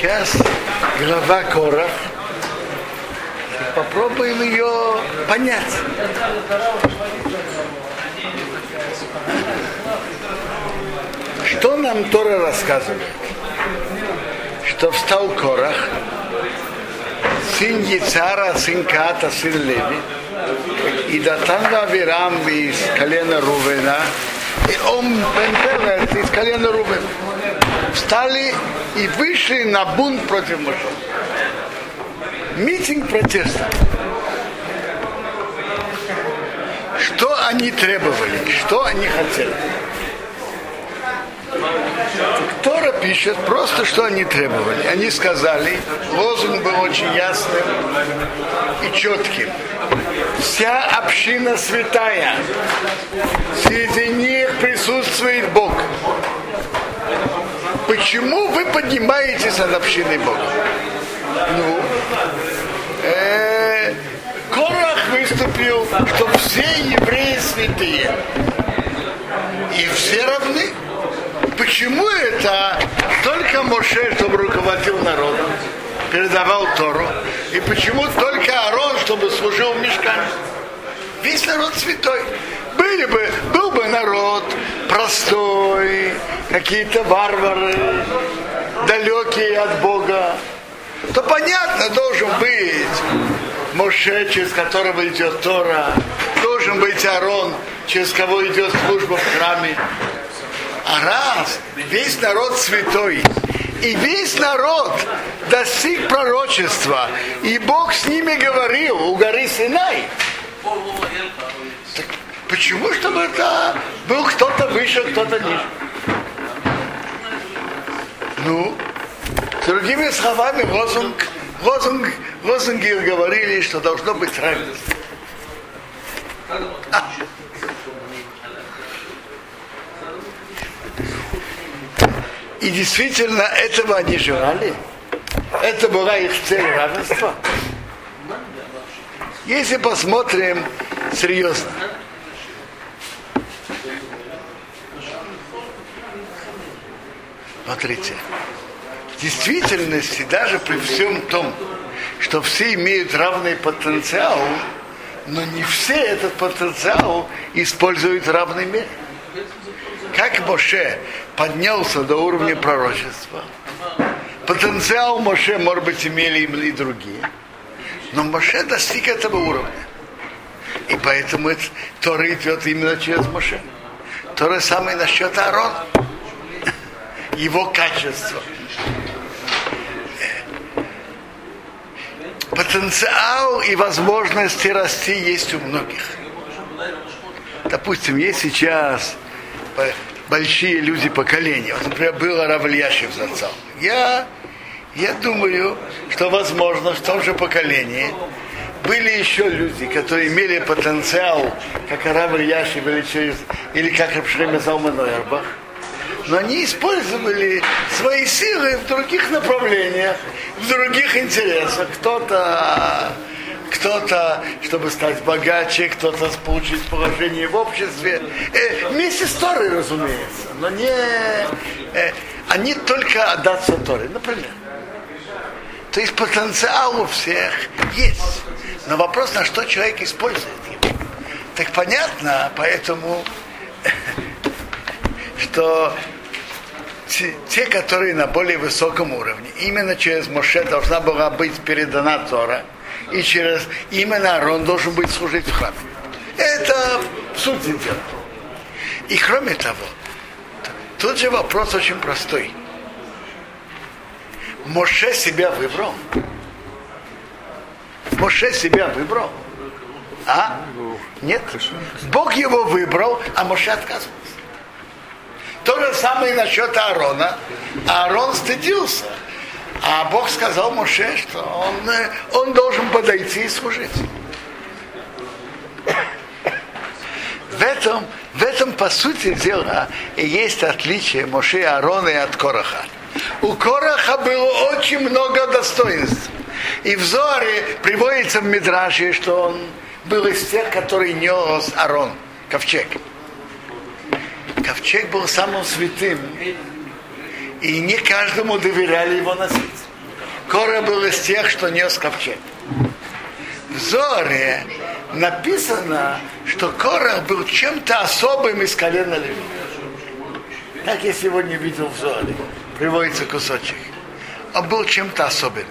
Сейчас глава Корах. Попробуем ее понять. Что нам Тора рассказывает? Что встал Корах, сын Яцара, сын Ката, сын Леви, и Датан Авирам из колена Рувена, и он из колена Рувена. Встали и вышли на бунт против Моше. Митинг протеста. Что они требовали, что они хотели. Тора пишет просто, что они требовали. Они сказали, лозунг был очень ясным и четким. Вся община святая, среди них присутствует Бог. Почему вы поднимаетесь над общиной Бога? Ну, э, Корах выступил, что все евреи святые. И все равны. Почему это только Моше, чтобы руководил народом, передавал Тору, и почему только Арон, чтобы служил в? Весь народ святой. Были бы, был бы народ простой, какие-то варвары, далекие от Бога, то понятно, должен быть Моше, через которого идет Тора, должен быть Арон, через кого идет служба в храме. А раз весь народ святой, и весь народ достиг пророчества, и Бог с ними говорил у горы Синай, так почему, чтобы это был кто-то выше, кто-то ниже? Ну, с другими словами, лозунг, лозунг, лозунги говорили, что должно быть равенство. И действительно, этого они желали. Это была их цель равенства. Если посмотрим серьезно, смотрите, в действительности, даже при всем том, что все имеют равный потенциал, но не все этот потенциал используют в равной мере. Как Моше поднялся до уровня пророчества, потенциал Моше, может быть, имели и другие, но Моше достиг этого уровня. И поэтому это, Тора идет именно через Моше. То же самое насчет Аарона. Его качество. Потенциал и возможности расти есть у многих. Допустим, есть сейчас большие люди поколения. Вот, например, был Равльяшев зацал. Я, я думаю, что возможно в том же поколении были еще люди, которые имели потенциал, как Араб Ильяшев или, через, или как Рабшлеме Залманойербах, но они использовали свои силы в других направлениях, в других интересах. Кто-то кто-то, чтобы стать богаче, кто-то получить положение в обществе. Э, вместе с Торой, разумеется, но не... Э, они только отдаться Торе, например. То есть потенциал у всех есть. Но вопрос, на что человек использует его. Так понятно, поэтому, что те, которые на более высоком уровне, именно через Моше должна была быть передана Тора, и через именно Арон должен быть служить в храме. Это суть дела. И кроме того, тут же вопрос очень простой. Моше себя выбрал. Моше себя выбрал. А? Нет. Бог его выбрал, а Моше отказывался. То же самое насчет Аарона. Аарон стыдился. А Бог сказал Моше, что он, он должен подойти и служить. В этом, в этом, по сути дела, и есть отличие Моше и Аарона от Короха. У Короха было очень много достоинств. И в Зоре приводится в Мидраше, что он был из тех, который нес Арон, ковчег. Ковчег был самым святым. И не каждому доверяли его носить. Кора был из тех, что нес ковчег. В Зоре написано, что Корах был чем-то особым из колена Леви. Так я сегодня видел в Зоре. Приводится кусочек. Он был чем-то особенным.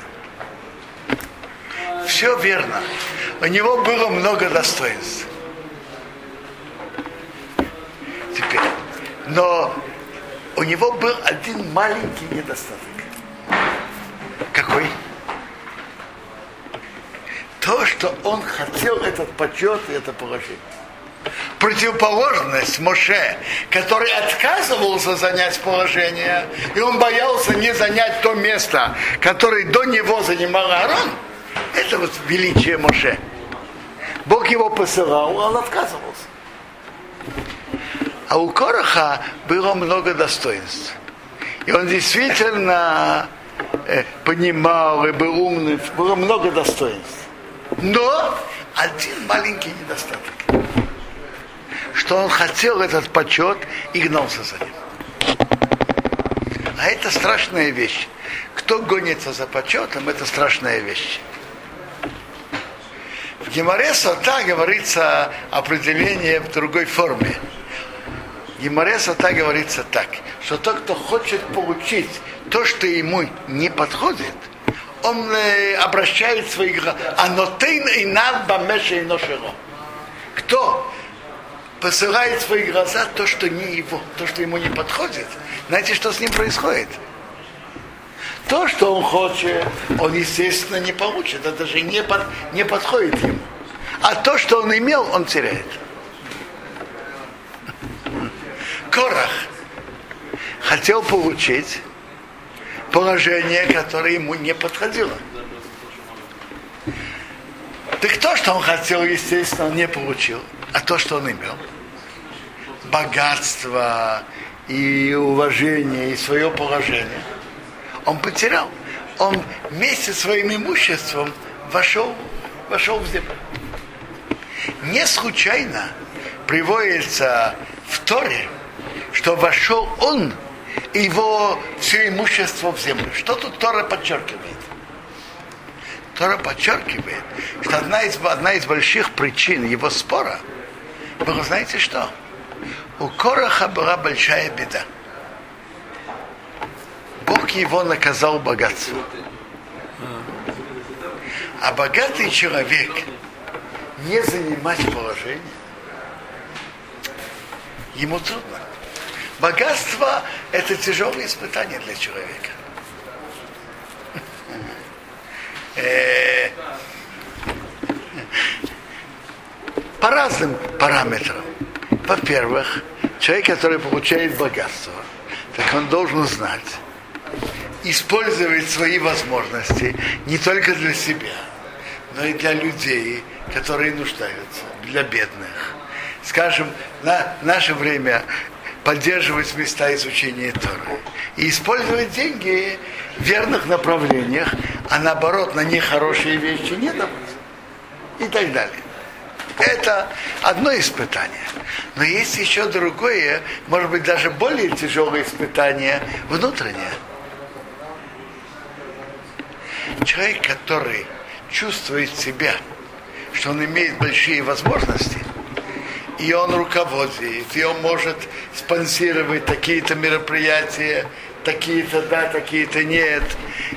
Все верно. У него было много достоинств. Теперь. Но у него был один маленький недостаток. Какой? То, что он хотел этот почет и это положение. Противоположность Моше, который отказывался занять положение, и он боялся не занять то место, которое до него занимал Аарон, это вот величие Моше. Бог его посылал, он отказывался. А у Короха было много достоинств. И он действительно э, понимал и был умным, было много достоинств. Но один маленький недостаток. Что он хотел этот почет и гнался за ним. А это страшная вещь. Кто гонится за почетом, это страшная вещь. В Геморе Сота говорится определение в другой форме. Геморе Сота говорится так, что тот, кто хочет получить то, что ему не подходит, он э, обращает свои глаза. И ношеро. Кто посылает свои глаза то, что не его, то, что ему не подходит. Знаете, что с ним происходит? То, что он хочет, он, естественно, не получит. Это же не, под, не подходит ему. А то, что он имел, он теряет. Корах хотел получить положение, которое ему не подходило. Так то, что он хотел, естественно, он не получил. А то, что он имел, богатство и уважение, и свое положение, он потерял. Он вместе со своим имуществом вошел, вошел в землю. Не случайно приводится в Торе, что вошел он его все имущество в землю. Что тут Тора подчеркивает? Тора подчеркивает, что одна из, одна из больших причин его спора было, знаете что? У Короха была большая беда. Бог его наказал богатством. А богатый человек не занимать положение, ему трудно. Богатство – это тяжелое испытание для человека. Э, по разным параметрам. Во-первых, человек, который получает богатство, так он должен знать, использовать свои возможности не только для себя, но и для людей, которые нуждаются, для бедных. Скажем, на наше время поддерживать места изучения Торы и использовать деньги в верных направлениях, а наоборот на нехорошие вещи не давать. И так далее. Это одно испытание. Но есть еще другое, может быть, даже более тяжелое испытание внутреннее. Человек, который чувствует себя, что он имеет большие возможности – и он руководит, и он может спонсировать такие-то мероприятия, такие-то да, такие-то нет,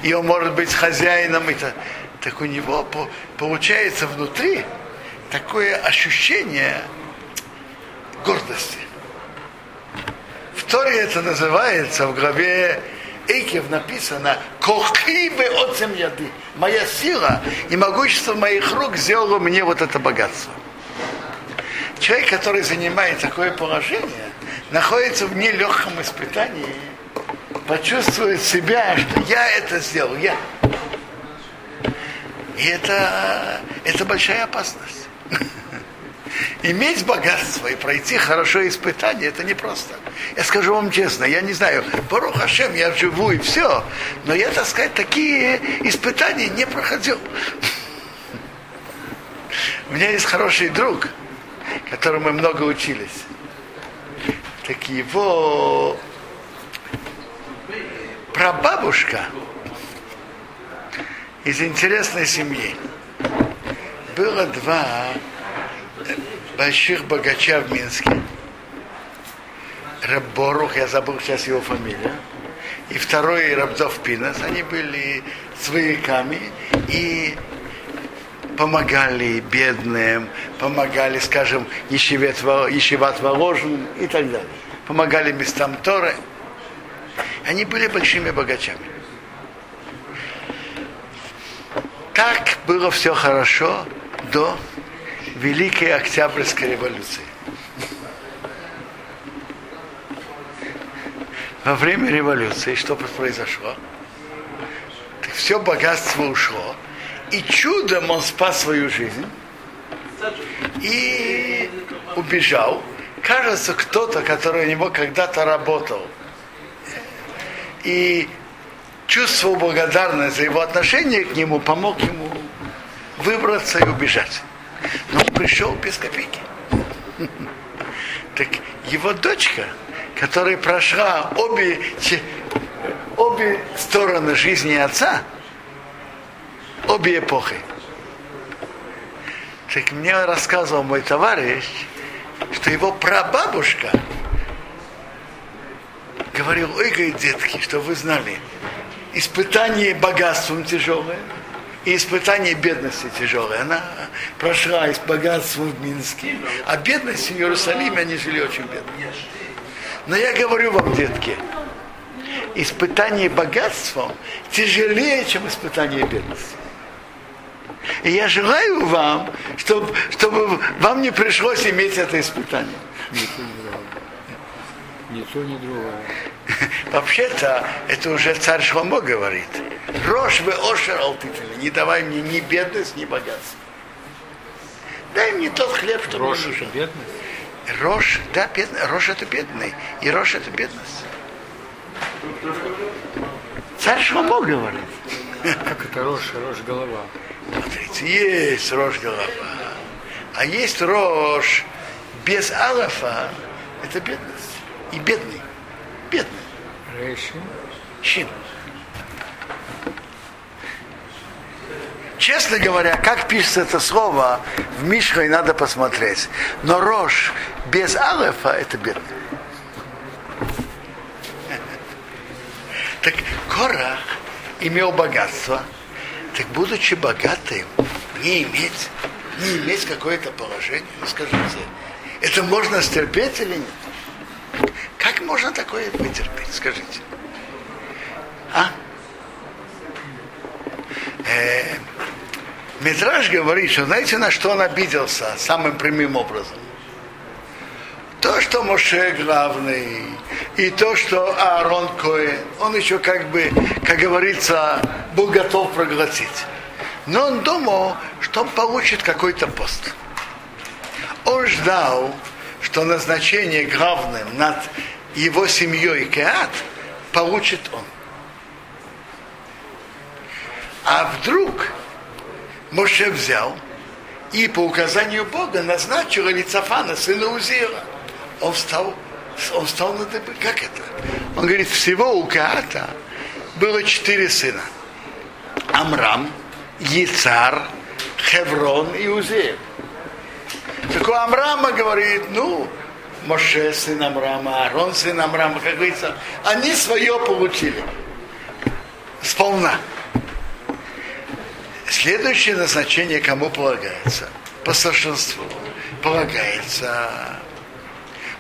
и он может быть хозяином, и то, так у него по, получается внутри такое ощущение гордости. В Торе это называется в главе Эйкев написано «Кохибе от яды». Моя сила и могущество моих рук сделало мне вот это богатство человек, который занимает такое положение, находится в нелегком испытании, почувствует себя, что я это сделал, я. И это, это большая опасность. Иметь богатство и пройти хорошее испытание, это непросто. Я скажу вам честно, я не знаю, Барух Хашем, я живу и все, но я, так сказать, такие испытания не проходил. У меня есть хороший друг – которому мы много учились. Так его прабабушка из интересной семьи. Было два больших богача в Минске. Раборух, я забыл сейчас его фамилию, и второй Рабзов Пинас, они были свояками и помогали бедным, помогали, скажем, ешиват воложенным и так далее. Помогали местам Торы. Они были большими богачами. Так было все хорошо до Великой Октябрьской революции. Во время революции что произошло? Так все богатство ушло, и чудом он спас свою жизнь и убежал. Кажется, кто-то, который у него когда-то работал и чувствовал благодарность за его отношение к нему, помог ему выбраться и убежать. Но он пришел без копейки. Так его дочка, которая прошла обе, обе стороны жизни отца, обе эпохи. Так мне рассказывал мой товарищ, что его прабабушка говорил, ой, говорит, детки, что вы знали, испытание богатством тяжелое, и испытание бедности тяжелое. Она прошла из богатства в Минске, а бедность в Иерусалиме, они жили очень бедно. Но я говорю вам, детки, испытание богатством тяжелее, чем испытание бедности. И я желаю вам, чтобы, чтобы вам не пришлось иметь это испытание. Ни то, ни другое. Вообще-то, это уже царь Шломо говорит. Рош вы ошер алтифили. Не давай мне ни бедность, ни богатство. Дай мне тот хлеб, что Рош мне нужен. бедность? Рош, да, бедный. Рош это бедный. И Рош это бедность. Царь Шломо говорит. Как это рожь, рожь голова? Смотрите, есть рожь голова. А есть рожь без алафа, это бедность. И бедный. Бедный. Рейши. Чин. Честно говоря, как пишется это слово, в Мишхой надо посмотреть. Но рожь без алефа – это бедный. Так Корах имел богатство, так будучи богатым, не иметь, не иметь какое-то положение, ну скажите, это можно стерпеть или нет? Как можно такое вытерпеть, скажите? А? Э, Мидраж говорит, что знаете, на что он обиделся самым прямым образом? То, что Моше главный, и то, что Аарон Коэн, он еще как бы, как говорится, был готов проглотить. Но он думал, что он получит какой-то пост. Он ждал, что назначение главным над его семьей Кеат получит он. А вдруг Моше взял и по указанию Бога назначил Элицафана, сына Узира. Он встал, он встал на дыбы. Как это? Он говорит, всего у Каата было четыре сына. Амрам, Яцар, Хеврон и Узир. Так у Амрама говорит, ну, Моше, сын Амрама, Арон, сын Амрама, как говорится, они свое получили. Сполна. Следующее назначение кому полагается? По старшинству. Полагается,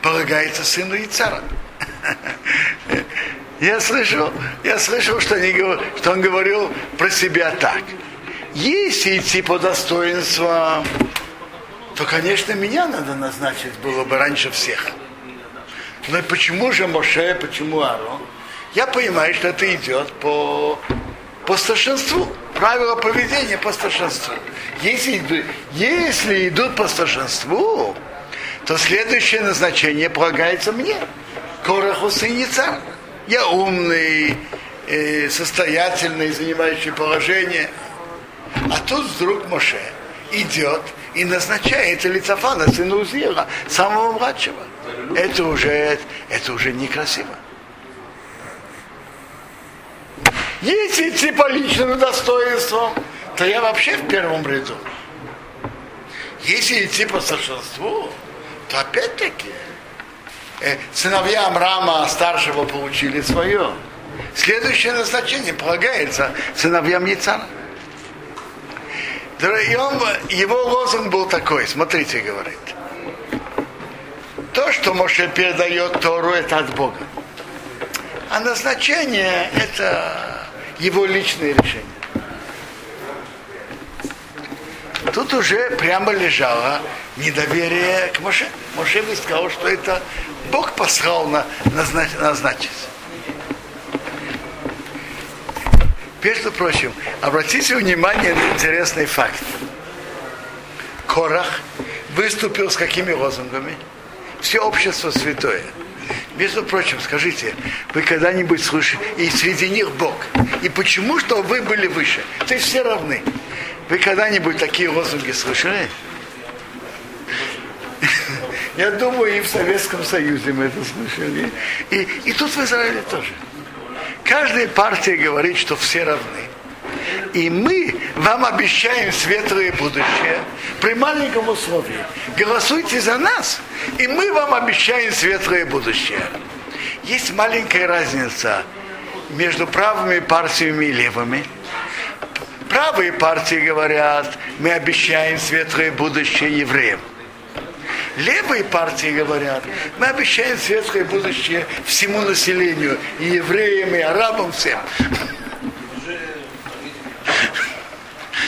полагается сыну Ицара. Я слышал, я слышал, что, они, что он говорил про себя так. Если идти по достоинству, то, конечно, меня надо назначить было бы раньше всех. Но почему же Моше, почему Арон? Я понимаю, что это идет по, по старшинству. Правила поведения по старшинству. Если, если идут по старшинству, то следующее назначение полагается мне. Короху царь. Я умный, э, состоятельный, занимающий положение. А тут вдруг Моше идет и назначает Лицафана, сына Узира, самого младшего. Это уже, это уже некрасиво. Если идти по личному достоинству, то я вообще в первом ряду. Если идти по старшинству, опять-таки э, сыновья Амрама старшего получили свое. Следующее назначение полагается сыновьям Яцана. И он, его лозунг был такой, смотрите, говорит. То, что Моше передает Тору, это от Бога. А назначение это его личное решение. Тут уже прямо лежало недоверие к Моше. Моше бы сказал, что это Бог послал на, назнач, назначить. Между прочим, обратите внимание на интересный факт. Корах выступил с какими лозунгами? Все общество святое. Между прочим, скажите, вы когда-нибудь слышали, и среди них Бог. И почему, что вы были выше? То есть все равны. Вы когда-нибудь такие лозунги слышали? Я думаю, и в Советском Союзе мы это слышали. И, и тут в Израиле тоже. Каждая партия говорит, что все равны. И мы вам обещаем светлое будущее при маленьком условии. Голосуйте за нас, и мы вам обещаем светлое будущее. Есть маленькая разница между правыми партиями и левыми. Правые партии говорят, мы обещаем светлое будущее евреям. Левые партии говорят, мы обещаем светлое будущее всему населению, и евреям, и арабам, всем.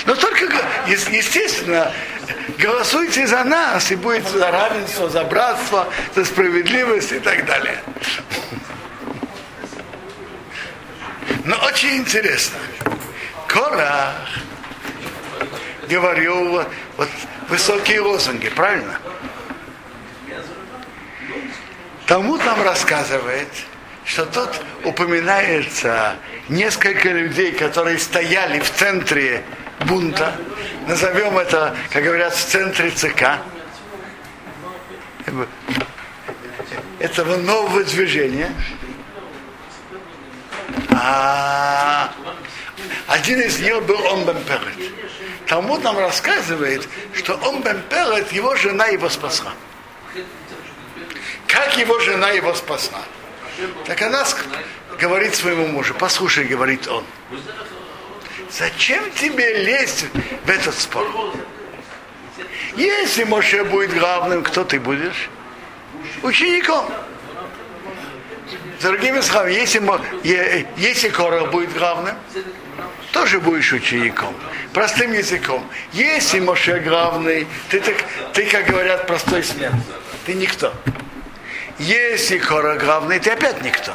Но только, естественно, голосуйте за нас, и будет за равенство, за братство, за справедливость и так далее. Но очень интересно. Корах говорил вот высокие лозунги, правильно? Талмуд нам рассказывает, что тут упоминается несколько людей, которые стояли в центре бунта, назовем это, как говорят, в центре ЦК, этого нового движения. А один из них был Омбен Перет. Талмуд нам рассказывает, что Омбен Перет, его жена его спасла как его жена его спасла. Так она говорит своему мужу, послушай, говорит он, зачем тебе лезть в этот спор? Если Моше будет главным, кто ты будешь? Учеником. Другими словами, если, если Корах будет главным, тоже будешь учеником. Простым языком. Если Моше главный, ты, ты, ты как говорят, простой смерть. Ты никто. Если Кора главный, ты опять никто.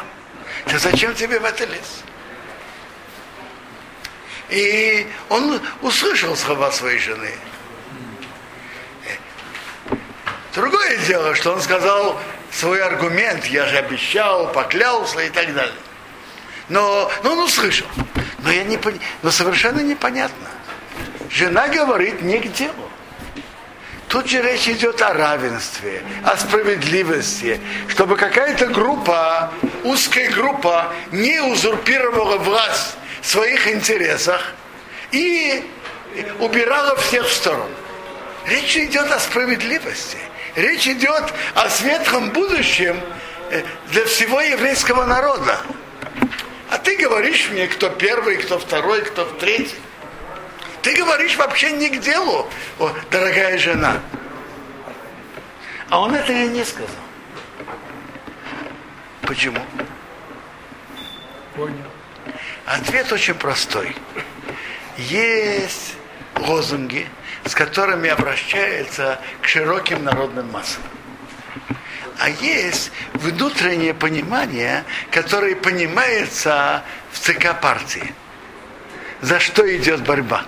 То зачем тебе в это лес? И он услышал слова своей жены. Другое дело, что он сказал свой аргумент, я же обещал, поклялся и так далее. Но, но он услышал. Но, я не, но совершенно непонятно. Жена говорит не к делу. Тут же речь идет о равенстве, о справедливости, чтобы какая-то группа, узкая группа, не узурпировала власть в своих интересах и убирала всех в сторону. Речь идет о справедливости. Речь идет о светлом будущем э, для всего еврейского народа. А ты говоришь мне, кто первый, кто второй, кто третий. Ты говоришь вообще не к делу, о, дорогая жена. А он это не сказал. Почему? Понял. Ответ очень простой. Есть лозунги, с которыми обращается к широким народным массам. А есть внутреннее понимание, которое понимается в ЦК партии. За что идет борьба?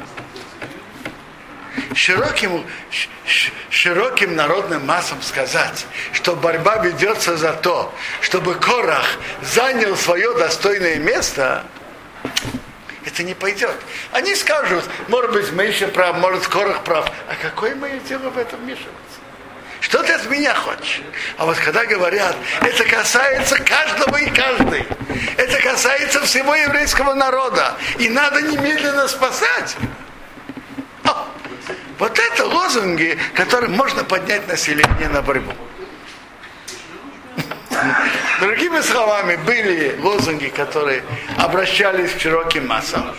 Широким, широким народным массам сказать, что борьба ведется за то, чтобы Корах занял свое достойное место, это не пойдет. Они скажут, может быть, еще прав, может, Корах прав. А какое мое дело в этом вмешиваться? Что ты от меня хочешь? А вот когда говорят, это касается каждого и каждой. Это касается всего еврейского народа. И надо немедленно спасать. Вот это лозунги, которым можно поднять население на борьбу. Другими словами, были лозунги, которые обращались к широким массам.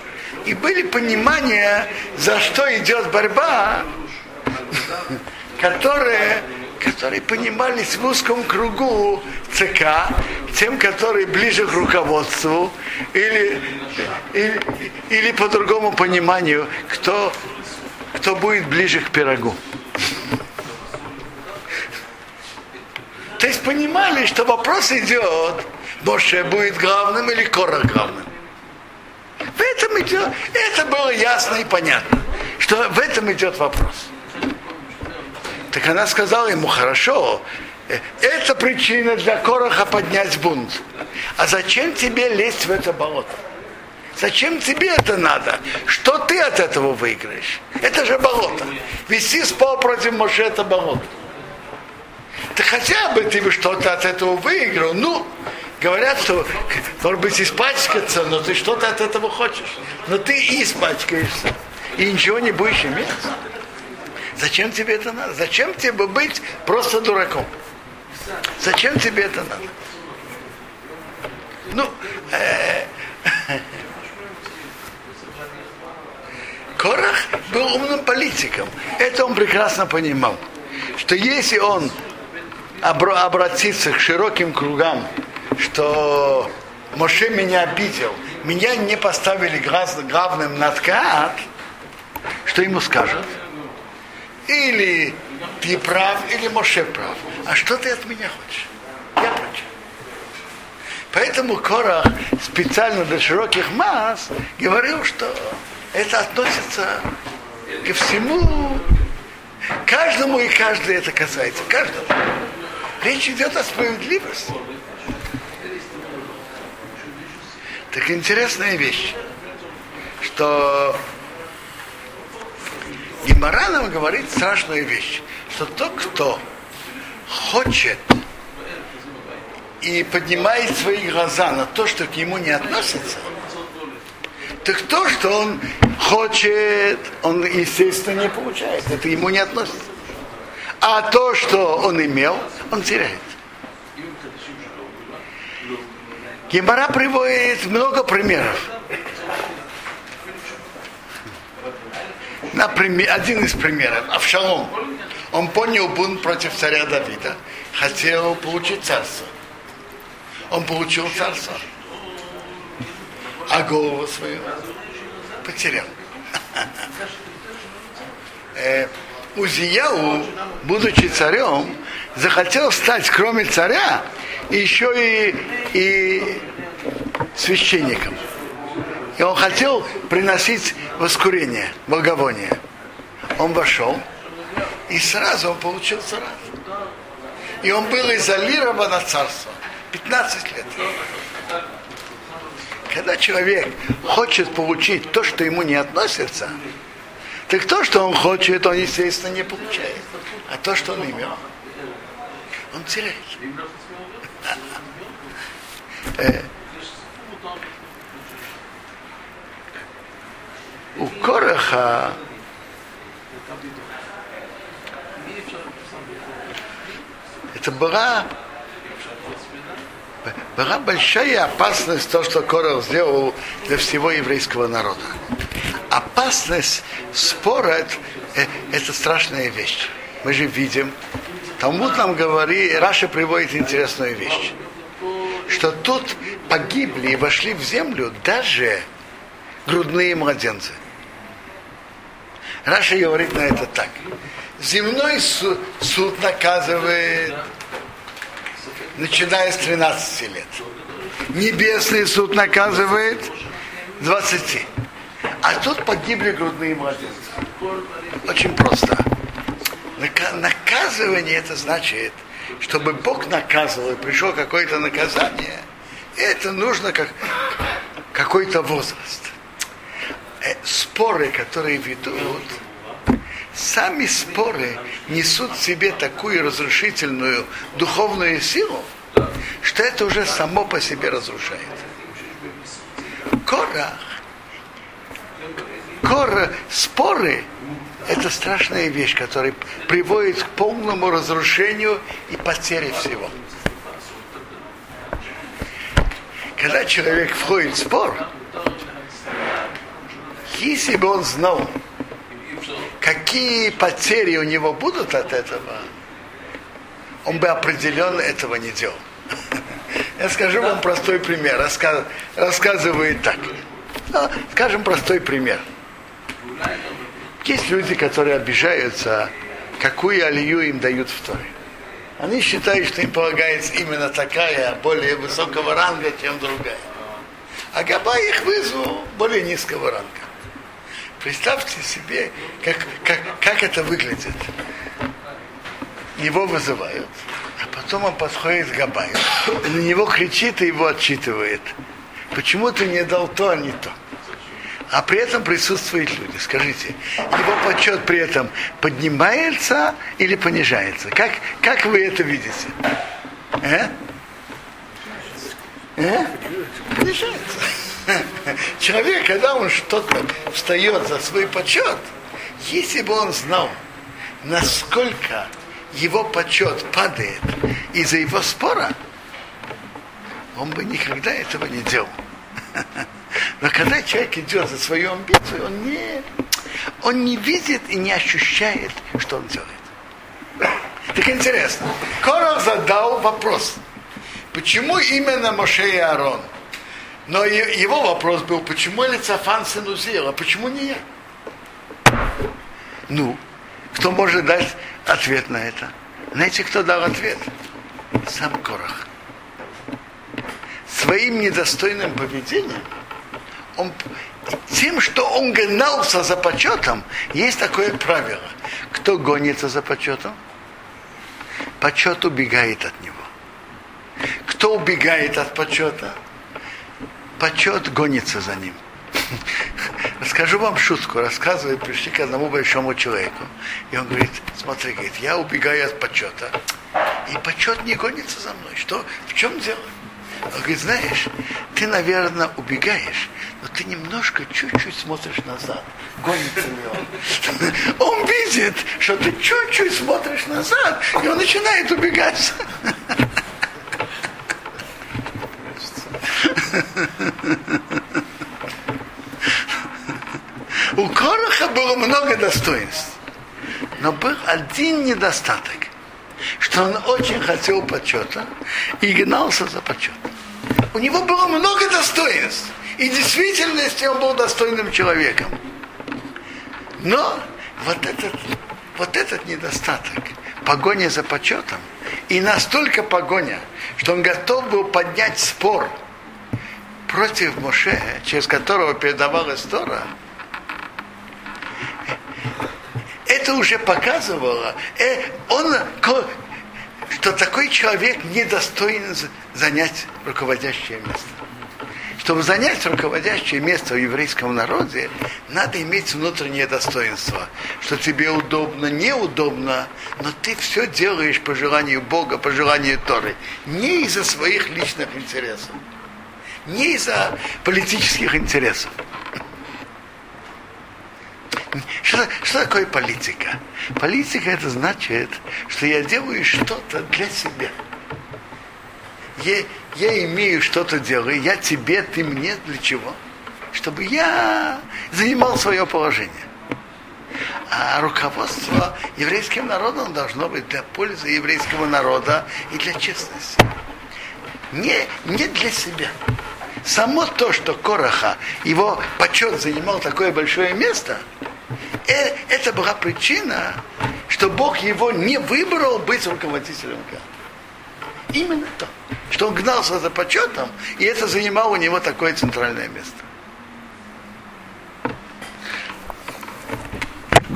И были понимания, за что идет борьба, которые, которые понимались в узком кругу ЦК, тем, которые ближе к руководству, или, или, или по другому пониманию, кто, кто будет ближе к пирогу. То есть понимали, что вопрос идет, Моше будет главным или Корах главным. В этом идет, это было ясно и понятно, что в этом идет вопрос. Так она сказала ему, хорошо, э, это причина для Короха поднять бунт. А зачем тебе лезть в это болото? Зачем тебе это надо? Что ты от этого выиграешь? Это же болото. Вести спор против Моше это болото. Ты хотя бы ты бы что-то от этого выиграл. Ну, говорят, что может быть испачкаться, но ты что-то от этого хочешь. Но ты и испачкаешься. И ничего не будешь иметь. Зачем тебе это надо? Зачем тебе быть просто дураком? Зачем тебе это надо? Ну, э, Корах был умным политиком. Это он прекрасно понимал. Что если он обратиться к широким кругам, что Моше меня обидел, меня не поставили главным на ткат, что ему скажут? Или ты прав, или Моше прав. А что ты от меня хочешь? Я против. Поэтому Корах специально для широких масс говорил, что это относится ко всему, каждому и каждый это касается, каждому. Речь идет о справедливости. Так интересная вещь, что Гимара нам говорит страшную вещь, что тот, кто хочет и поднимает свои глаза на то, что к нему не относится, так то, что он хочет, он, естественно, не получает. Это ему не относится. А то, что он имел, он теряет. Гемора приводит много примеров. Например, один из примеров. Авшалом. Он понял бунт против царя Давида. Хотел получить царство. Он получил царство. А голову свою потерял. Э, Узияу, будучи царем, захотел стать, кроме царя, еще и, и священником. И он хотел приносить воскурение, благовоние. Он вошел, и сразу он получил царя. И он был изолирован от царства. 15 лет. Когда человек хочет получить то, что ему не относится, так то, что он хочет, он, естественно, не получает. А то, что он имел, он теряет. Э, у Короха это была, была большая опасность то, что Корох сделал для всего еврейского народа опасность спора это, это страшная вещь. Мы же видим, Талмуд нам говорит, Раши приводит интересную вещь, что тут погибли и вошли в землю даже грудные младенцы. Раши говорит на это так. Земной суд, суд наказывает, начиная с 13 лет. Небесный суд наказывает 20. А тут погибли грудные младенцы. Очень просто. Наказывание это значит, чтобы Бог наказывал и пришло какое-то наказание, это нужно как какой-то возраст. Э, споры, которые ведут, сами споры несут в себе такую разрушительную духовную силу, что это уже само по себе разрушает. Корах, кора, споры – это страшная вещь, которая приводит к полному разрушению и потере всего. Когда человек входит в спор, если бы он знал, какие потери у него будут от этого, он бы определенно этого не делал. Я скажу вам простой пример. Рассказ, рассказывает так. Ну, скажем простой пример. Есть люди, которые обижаются, какую алию им дают в Торе. Они считают, что им полагается именно такая, более высокого ранга, чем другая. А Габа их вызвал более низкого ранга. Представьте себе, как, как, как это выглядит. Его вызывают, а потом он подходит к Габаю, на него кричит и его отчитывает. Почему ты не дал то, а не то? а при этом присутствуют люди. Скажите, его почет при этом поднимается или понижается? Как, как вы это видите? Э? Э? Понижается. Человек, когда он что-то встает за свой почет, если бы он знал, насколько его почет падает из-за его спора, он бы никогда этого не делал. Но когда человек идет за свою амбицию, он не, он не видит и не ощущает, что он делает. Так интересно. Корах задал вопрос. Почему именно Моше и Аарон? Но его вопрос был, почему Лицафан сын Узил, а почему не я? Ну, кто может дать ответ на это? Знаете, кто дал ответ? Сам Корах. Своим недостойным поведением он, тем, что он гнался за почетом, есть такое правило. Кто гонится за почетом, почет убегает от него. Кто убегает от почета, почет гонится за ним. Расскажу вам шутку. Рассказывает, пришли к одному большому человеку. И он говорит, смотри, говорит, я убегаю от почета. И почет не гонится за мной. Что? В чем дело? Он говорит, знаешь, ты, наверное, убегаешь, но ты немножко, чуть-чуть смотришь назад. Гонится ли он? Он видит, что ты чуть-чуть смотришь назад, и он начинает убегать. У Короха было много достоинств, но был один недостаток, что он очень хотел почета и гнался за почетом. У него было много достоинств, и в действительности он был достойным человеком. Но вот этот, вот этот недостаток, погоня за почетом, и настолько погоня, что он готов был поднять спор против Моше, через которого передавалась Тора, это уже показывало, э, он, что такой человек недостоин занять руководящее место. Чтобы занять руководящее место в еврейском народе, надо иметь внутреннее достоинство, что тебе удобно, неудобно, но ты все делаешь по желанию Бога, по желанию Торы, не из-за своих личных интересов, не из-за политических интересов. Что, что такое политика? Политика это значит, что я делаю что-то для себя. Я, я имею что-то делаю, я тебе, ты мне, для чего? Чтобы я занимал свое положение. А руководство еврейским народом должно быть для пользы еврейского народа и для честности. Не, не для себя. Само то, что Короха, его почет занимал такое большое место – Э, это была причина, что Бог его не выбрал быть руководителем. Именно то, что он гнался за почетом, и это занимало у него такое центральное место.